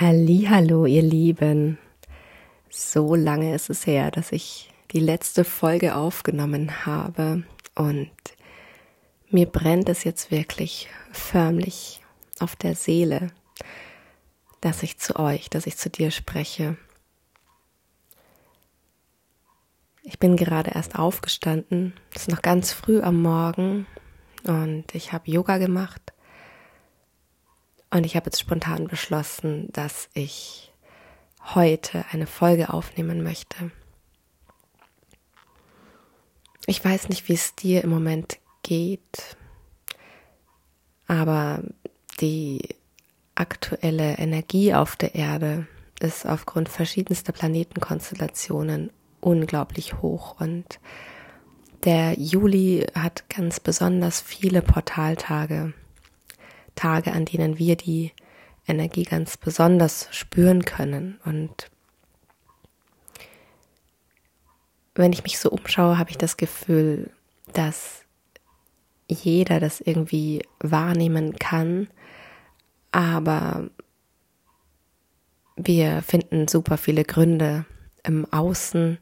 Hallo, ihr Lieben. So lange ist es her, dass ich die letzte Folge aufgenommen habe und mir brennt es jetzt wirklich förmlich auf der Seele, dass ich zu euch, dass ich zu dir spreche. Ich bin gerade erst aufgestanden, es ist noch ganz früh am Morgen und ich habe Yoga gemacht und ich habe jetzt spontan beschlossen, dass ich heute eine Folge aufnehmen möchte. Ich weiß nicht, wie es dir im Moment geht, aber die aktuelle Energie auf der Erde ist aufgrund verschiedenster Planetenkonstellationen unglaublich hoch und der Juli hat ganz besonders viele Portaltage. Tage, an denen wir die Energie ganz besonders spüren können. Und wenn ich mich so umschaue, habe ich das Gefühl, dass jeder das irgendwie wahrnehmen kann, aber wir finden super viele Gründe im Außen,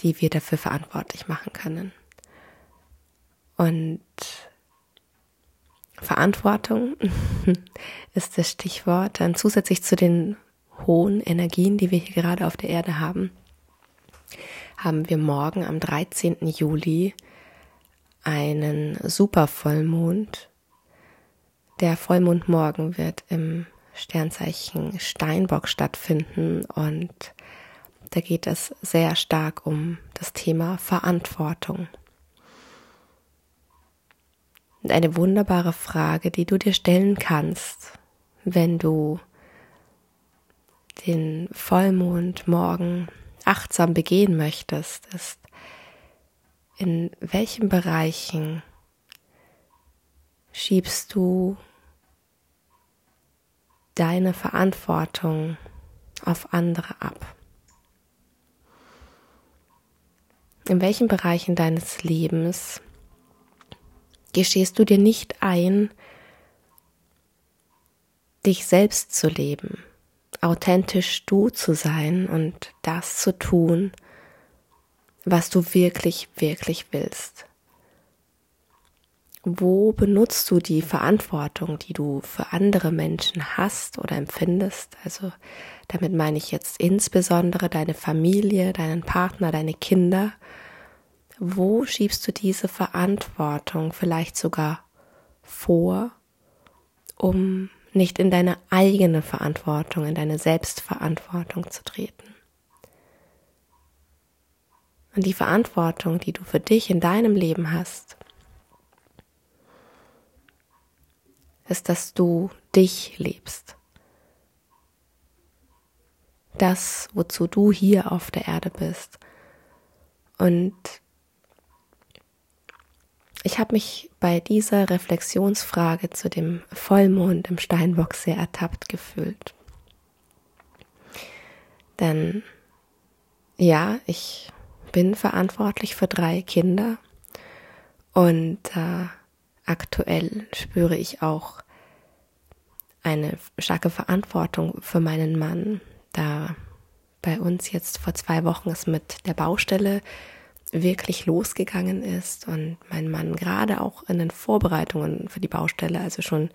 die wir dafür verantwortlich machen können. Und Verantwortung ist das Stichwort. Dann zusätzlich zu den hohen Energien, die wir hier gerade auf der Erde haben, haben wir morgen am 13. Juli einen Supervollmond. Der Vollmond morgen wird im Sternzeichen Steinbock stattfinden und da geht es sehr stark um das Thema Verantwortung. Und eine wunderbare Frage, die du dir stellen kannst, wenn du den Vollmond morgen achtsam begehen möchtest, ist, in welchen Bereichen schiebst du deine Verantwortung auf andere ab? In welchen Bereichen deines Lebens gestehst du dir nicht ein, dich selbst zu leben, authentisch du zu sein und das zu tun, was du wirklich, wirklich willst. Wo benutzt du die Verantwortung, die du für andere Menschen hast oder empfindest? Also damit meine ich jetzt insbesondere deine Familie, deinen Partner, deine Kinder wo schiebst du diese Verantwortung vielleicht sogar vor, um nicht in deine eigene Verantwortung, in deine Selbstverantwortung zu treten? Und die Verantwortung, die du für dich in deinem Leben hast, ist, dass du dich lebst. Das, wozu du hier auf der Erde bist. Und ich habe mich bei dieser Reflexionsfrage zu dem Vollmond im Steinbock sehr ertappt gefühlt. Denn ja, ich bin verantwortlich für drei Kinder und äh, aktuell spüre ich auch eine starke Verantwortung für meinen Mann, da bei uns jetzt vor zwei Wochen es mit der Baustelle wirklich losgegangen ist und mein Mann gerade auch in den Vorbereitungen für die Baustelle, also schon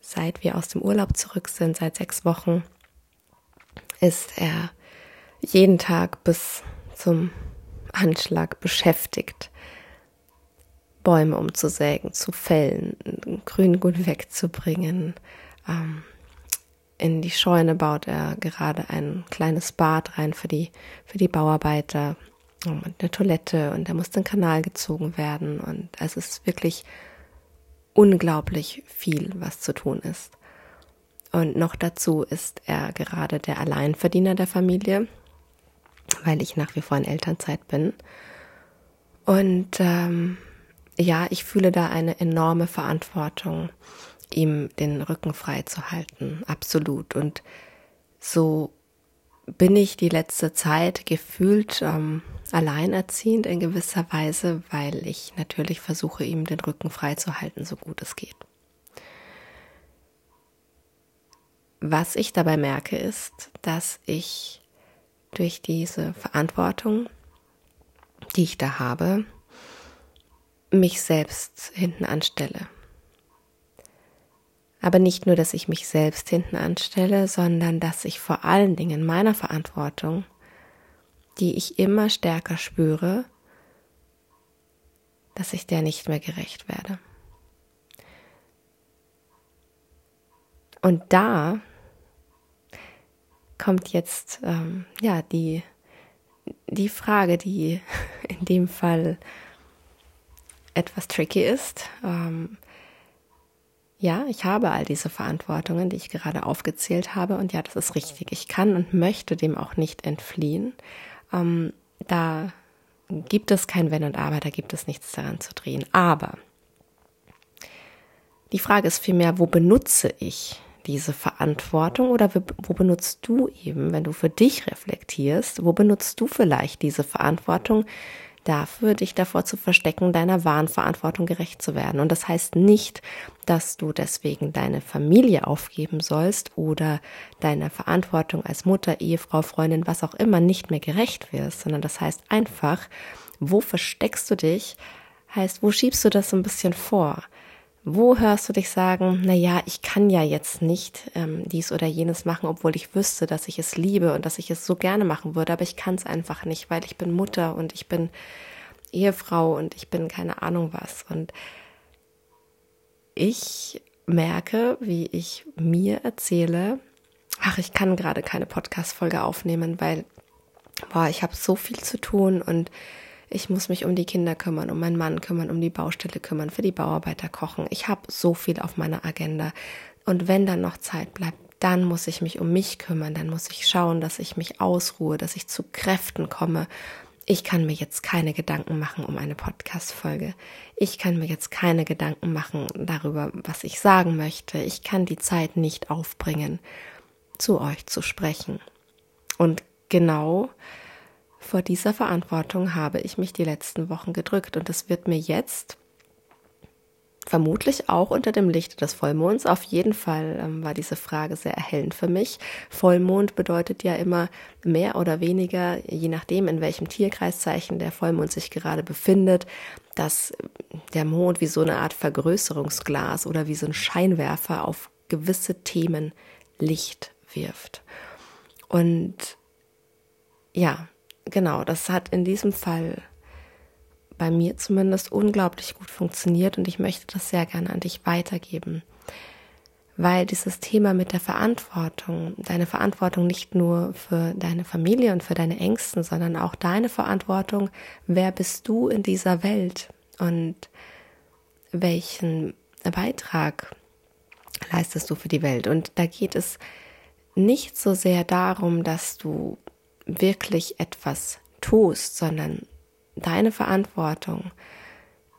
seit wir aus dem Urlaub zurück sind, seit sechs Wochen, ist er jeden Tag bis zum Anschlag beschäftigt, Bäume umzusägen, zu fällen, Grüngut wegzubringen. Ähm, in die Scheune baut er gerade ein kleines Bad rein für die, für die Bauarbeiter und eine Toilette und da muss ein Kanal gezogen werden und es ist wirklich unglaublich viel, was zu tun ist. Und noch dazu ist er gerade der Alleinverdiener der Familie, weil ich nach wie vor in Elternzeit bin. Und ähm, ja, ich fühle da eine enorme Verantwortung, ihm den Rücken frei zu halten, absolut. Und so bin ich die letzte Zeit gefühlt ähm, alleinerziehend in gewisser Weise, weil ich natürlich versuche, ihm den Rücken frei zu halten, so gut es geht. was ich dabei merke, ist, dass ich durch diese Verantwortung, die ich da habe, mich selbst hinten anstelle. Aber nicht nur, dass ich mich selbst hinten anstelle, sondern dass ich vor allen Dingen meiner Verantwortung, die ich immer stärker spüre, dass ich der nicht mehr gerecht werde. Und da kommt jetzt ähm, ja die die Frage, die in dem Fall etwas tricky ist. Ähm, ja, ich habe all diese Verantwortungen, die ich gerade aufgezählt habe. Und ja, das ist richtig. Ich kann und möchte dem auch nicht entfliehen. Ähm, da gibt es kein Wenn und Aber, da gibt es nichts daran zu drehen. Aber die Frage ist vielmehr, wo benutze ich diese Verantwortung oder wo benutzt du eben, wenn du für dich reflektierst, wo benutzt du vielleicht diese Verantwortung dafür, dich davor zu verstecken, deiner wahren Verantwortung gerecht zu werden. Und das heißt nicht, dass du deswegen deine Familie aufgeben sollst oder deiner Verantwortung als Mutter, Ehefrau, Freundin, was auch immer nicht mehr gerecht wirst, sondern das heißt einfach, wo versteckst du dich? Heißt, wo schiebst du das so ein bisschen vor? Wo hörst du dich sagen, na ja, ich kann ja jetzt nicht ähm, dies oder jenes machen, obwohl ich wüsste, dass ich es liebe und dass ich es so gerne machen würde, aber ich kann es einfach nicht, weil ich bin Mutter und ich bin Ehefrau und ich bin keine Ahnung was. Und ich merke, wie ich mir erzähle, ach, ich kann gerade keine Podcast-Folge aufnehmen, weil, boah, ich habe so viel zu tun und ich muss mich um die Kinder kümmern, um meinen Mann kümmern, um die Baustelle kümmern, für die Bauarbeiter kochen. Ich habe so viel auf meiner Agenda. Und wenn dann noch Zeit bleibt, dann muss ich mich um mich kümmern, dann muss ich schauen, dass ich mich ausruhe, dass ich zu Kräften komme. Ich kann mir jetzt keine Gedanken machen um eine Podcast-Folge. Ich kann mir jetzt keine Gedanken machen darüber, was ich sagen möchte. Ich kann die Zeit nicht aufbringen, zu euch zu sprechen. Und genau vor dieser Verantwortung habe ich mich die letzten Wochen gedrückt und es wird mir jetzt vermutlich auch unter dem Licht des Vollmonds. Auf jeden Fall ähm, war diese Frage sehr erhellend für mich. Vollmond bedeutet ja immer mehr oder weniger, je nachdem, in welchem Tierkreiszeichen der Vollmond sich gerade befindet, dass der Mond wie so eine Art Vergrößerungsglas oder wie so ein Scheinwerfer auf gewisse Themen Licht wirft. Und ja, genau, das hat in diesem Fall bei mir zumindest unglaublich gut funktioniert und ich möchte das sehr gerne an dich weitergeben. Weil dieses Thema mit der Verantwortung, deine Verantwortung nicht nur für deine Familie und für deine Ängsten, sondern auch deine Verantwortung, wer bist du in dieser Welt und welchen Beitrag leistest du für die Welt. Und da geht es nicht so sehr darum, dass du wirklich etwas tust, sondern deine Verantwortung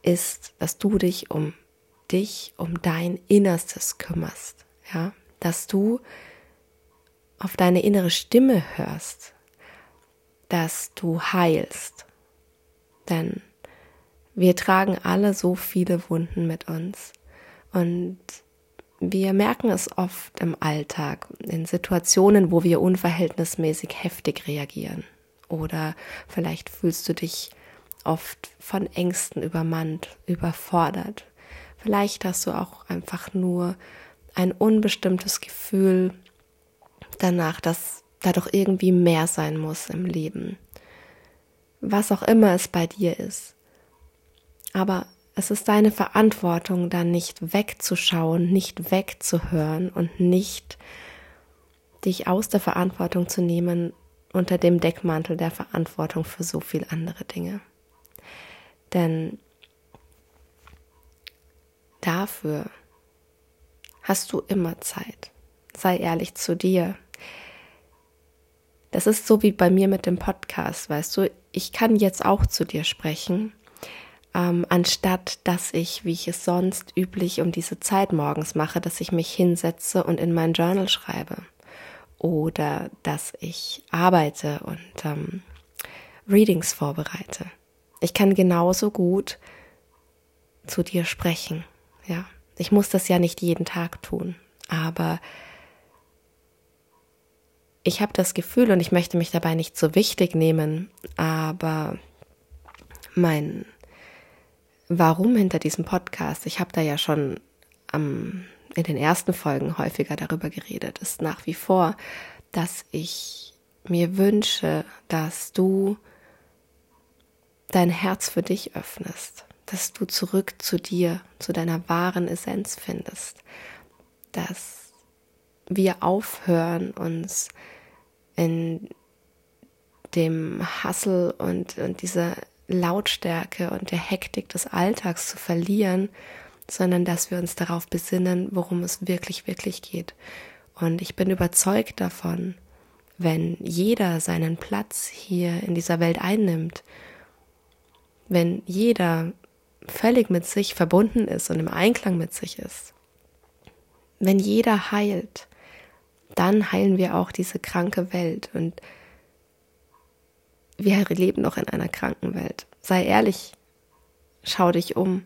ist, dass du dich um dich, um dein Innerstes kümmerst, ja, dass du auf deine innere Stimme hörst, dass du heilst, denn wir tragen alle so viele Wunden mit uns. Und wir merken es oft im Alltag, in Situationen, wo wir unverhältnismäßig heftig reagieren. Oder vielleicht fühlst du dich oft von Ängsten übermannt, überfordert. Vielleicht hast du auch einfach nur ein unbestimmtes Gefühl danach, dass da doch irgendwie mehr sein muss im Leben. Was auch immer es bei dir ist. Aber es ist deine Verantwortung, da nicht wegzuschauen, nicht wegzuhören und nicht dich aus der Verantwortung zu nehmen unter dem Deckmantel der Verantwortung für so viel andere Dinge. Denn dafür hast du immer Zeit. Sei ehrlich zu dir. Das ist so wie bei mir mit dem Podcast, weißt du, ich kann jetzt auch zu dir sprechen ähm, anstatt dass ich, wie ich es sonst üblich um diese Zeit morgens mache, dass ich mich hinsetze und in mein Journal schreibe oder dass ich arbeite und ähm, Readings vorbereite. Ich kann genauso gut zu dir sprechen. Ja, ich muss das ja nicht jeden Tag tun, aber ich habe das Gefühl und ich möchte mich dabei nicht so wichtig nehmen, aber mein Warum hinter diesem Podcast, ich habe da ja schon am, in den ersten Folgen häufiger darüber geredet, ist nach wie vor, dass ich mir wünsche, dass du dein Herz für dich öffnest, dass du zurück zu dir, zu deiner wahren Essenz findest, dass wir aufhören, uns in dem Hassel und, und dieser Lautstärke und der Hektik des Alltags zu verlieren, sondern dass wir uns darauf besinnen, worum es wirklich, wirklich geht. Und ich bin überzeugt davon, wenn jeder seinen Platz hier in dieser Welt einnimmt, wenn jeder völlig mit sich verbunden ist und im Einklang mit sich ist, wenn jeder heilt, dann heilen wir auch diese kranke Welt und wir leben noch in einer kranken Welt. Sei ehrlich, schau dich um.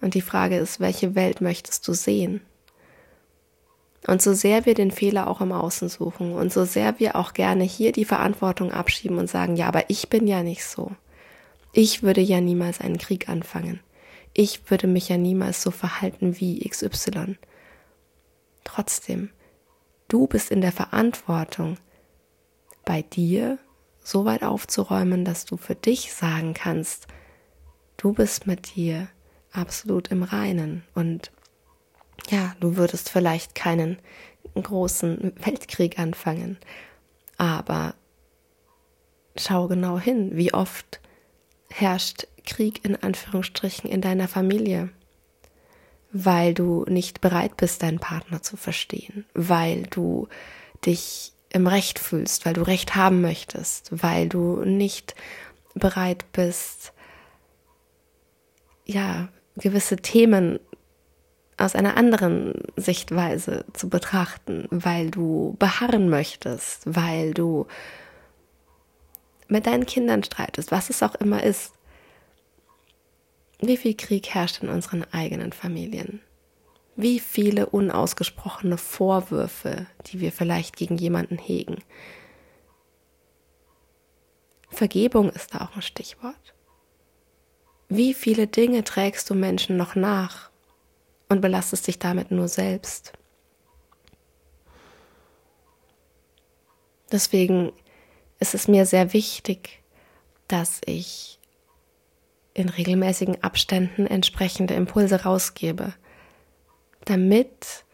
Und die Frage ist, welche Welt möchtest du sehen? Und so sehr wir den Fehler auch im Außen suchen und so sehr wir auch gerne hier die Verantwortung abschieben und sagen, ja, aber ich bin ja nicht so. Ich würde ja niemals einen Krieg anfangen. Ich würde mich ja niemals so verhalten wie XY. Trotzdem, du bist in der Verantwortung, bei dir so weit aufzuräumen, dass du für dich sagen kannst, du bist mit dir absolut im Reinen und ja, du würdest vielleicht keinen großen Weltkrieg anfangen, aber schau genau hin, wie oft herrscht Krieg in Anführungsstrichen in deiner Familie, weil du nicht bereit bist, deinen Partner zu verstehen, weil du dich im Recht fühlst, weil du Recht haben möchtest, weil du nicht bereit bist, ja, gewisse Themen aus einer anderen Sichtweise zu betrachten, weil du beharren möchtest, weil du mit deinen Kindern streitest, was es auch immer ist. Wie viel Krieg herrscht in unseren eigenen Familien? Wie viele unausgesprochene Vorwürfe, die wir vielleicht gegen jemanden hegen? Vergebung ist da auch ein Stichwort. Wie viele Dinge trägst du Menschen noch nach und belastest dich damit nur selbst? Deswegen ist es mir sehr wichtig, dass ich in regelmäßigen Abständen entsprechende Impulse rausgebe, damit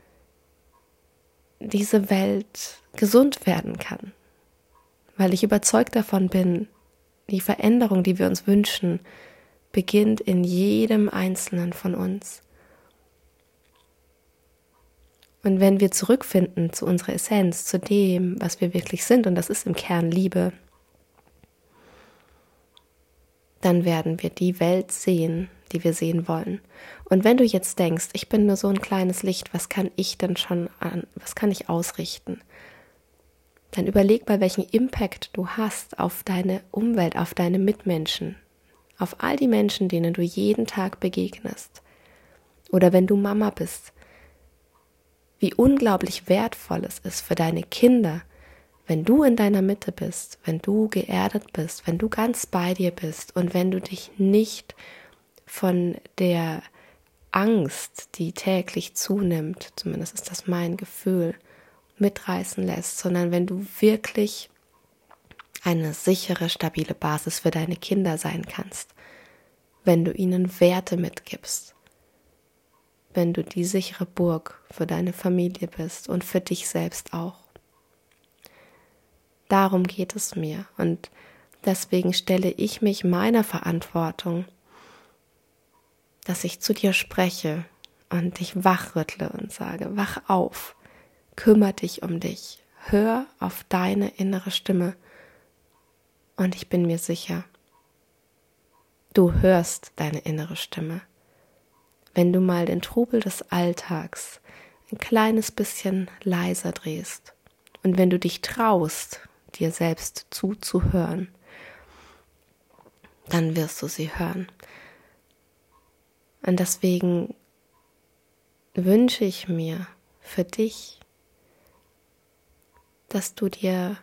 diese Welt gesund werden kann. Weil ich überzeugt davon bin, die Veränderung, die wir uns wünschen, beginnt in jedem Einzelnen von uns. Und wenn wir zurückfinden zu unserer Essenz, zu dem, was wir wirklich sind, und das ist im Kern Liebe, dann werden wir die Welt sehen, die wir sehen wollen. Und wenn du jetzt denkst, ich bin nur so ein kleines Licht, was kann ich denn schon an, was kann ich ausrichten? Dann überleg mal, welchen Impact du hast auf deine Umwelt, auf deine Mitmenschen, auf all die Menschen, denen du jeden Tag begegnest. Oder wenn du Mama bist, wie unglaublich wertvoll es ist für deine Kinder, wenn du in deiner Mitte bist, wenn du geerdet bist, wenn du ganz bei dir bist und wenn du dich nicht von der Angst, die täglich zunimmt, zumindest ist das mein Gefühl, mitreißen lässt, sondern wenn du wirklich eine sichere, stabile Basis für deine Kinder sein kannst, wenn du ihnen Werte mitgibst, wenn du die sichere Burg für deine Familie bist und für dich selbst auch. Darum geht es mir und deswegen stelle ich mich meiner Verantwortung, dass ich zu dir spreche und dich wachrüttle und sage, wach auf, kümmere dich um dich, hör auf deine innere Stimme und ich bin mir sicher, du hörst deine innere Stimme. Wenn du mal den Trubel des Alltags ein kleines bisschen leiser drehst und wenn du dich traust, dir selbst zuzuhören, dann wirst du sie hören. Und deswegen wünsche ich mir für dich, dass du dir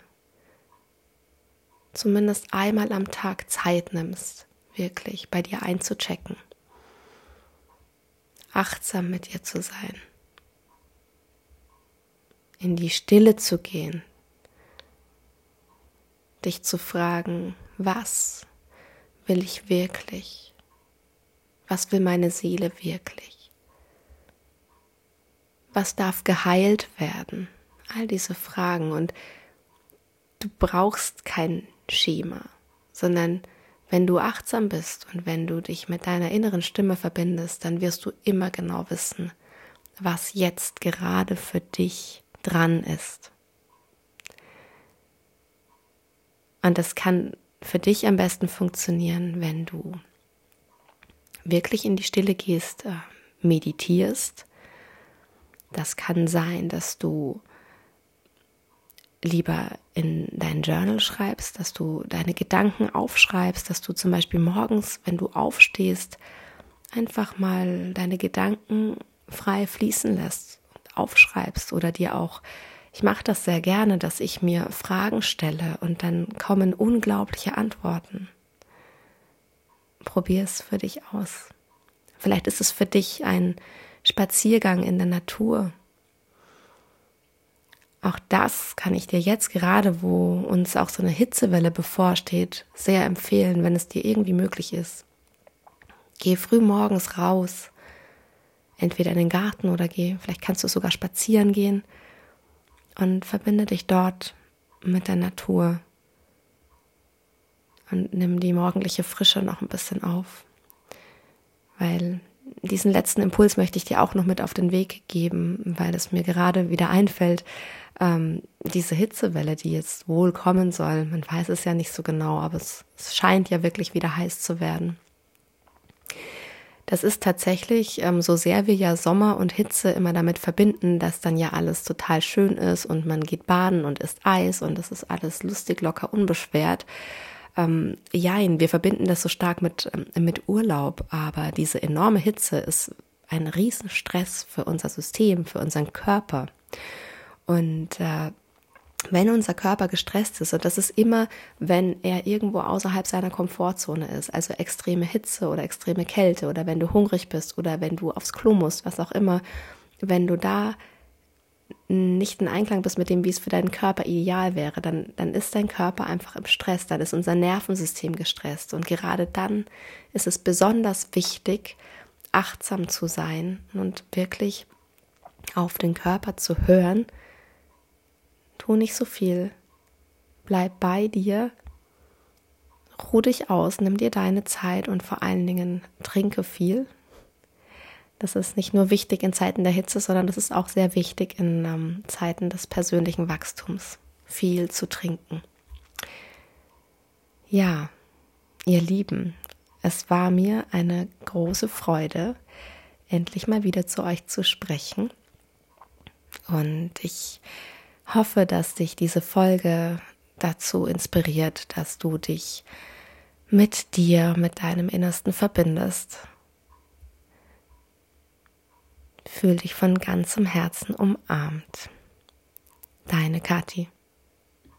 zumindest einmal am Tag Zeit nimmst, wirklich bei dir einzuchecken, achtsam mit dir zu sein, in die Stille zu gehen, dich zu fragen, was will ich wirklich? Was will meine Seele wirklich? Was darf geheilt werden? All diese Fragen und du brauchst kein Schema, sondern wenn du achtsam bist und wenn du dich mit deiner inneren Stimme verbindest, dann wirst du immer genau wissen, was jetzt gerade für dich dran ist. Und das kann für dich am besten funktionieren, wenn du wirklich in die Stille gehst, äh, meditierst. Das kann sein, dass du lieber in dein Journal schreibst, dass du deine Gedanken aufschreibst, dass du zum Beispiel morgens, wenn du aufstehst, einfach mal deine Gedanken frei fließen lässt, aufschreibst oder dir auch, ich mache das sehr gerne, dass ich mir Fragen stelle und dann kommen unglaubliche Antworten. Probier es für dich aus. Vielleicht ist es für dich ein Spaziergang in der Natur, auch das kann ich dir jetzt gerade, wo uns auch so eine Hitzewelle bevorsteht, sehr empfehlen, wenn es dir irgendwie möglich ist. Geh früh morgens raus, entweder in den Garten oder geh, vielleicht kannst du sogar spazieren gehen und verbinde dich dort mit der Natur und nimm die morgendliche Frische noch ein bisschen auf, weil diesen letzten Impuls möchte ich dir auch noch mit auf den Weg geben, weil es mir gerade wieder einfällt, ähm, diese Hitzewelle, die jetzt wohl kommen soll, man weiß es ja nicht so genau, aber es, es scheint ja wirklich wieder heiß zu werden. Das ist tatsächlich, ähm, so sehr wir ja Sommer und Hitze immer damit verbinden, dass dann ja alles total schön ist und man geht baden und isst Eis und das ist alles lustig, locker, unbeschwert. Ähm, jein, wir verbinden das so stark mit, ähm, mit Urlaub, aber diese enorme Hitze ist ein Riesenstress für unser System, für unseren Körper. Und äh, wenn unser Körper gestresst ist, und das ist immer, wenn er irgendwo außerhalb seiner Komfortzone ist, also extreme Hitze oder extreme Kälte oder wenn du hungrig bist oder wenn du aufs Klo musst, was auch immer, wenn du da nicht in Einklang bist mit dem, wie es für deinen Körper ideal wäre, dann, dann ist dein Körper einfach im Stress, dann ist unser Nervensystem gestresst. Und gerade dann ist es besonders wichtig, achtsam zu sein und wirklich auf den Körper zu hören Tu nicht so viel. Bleib bei dir. Ruh dich aus, nimm dir deine Zeit und vor allen Dingen trinke viel. Das ist nicht nur wichtig in Zeiten der Hitze, sondern das ist auch sehr wichtig in ähm, Zeiten des persönlichen Wachstums. Viel zu trinken. Ja, ihr Lieben, es war mir eine große Freude, endlich mal wieder zu euch zu sprechen. Und ich hoffe, dass dich diese Folge dazu inspiriert, dass du dich mit dir, mit deinem Innersten verbindest. Fühl dich von ganzem Herzen umarmt. Deine Kathi.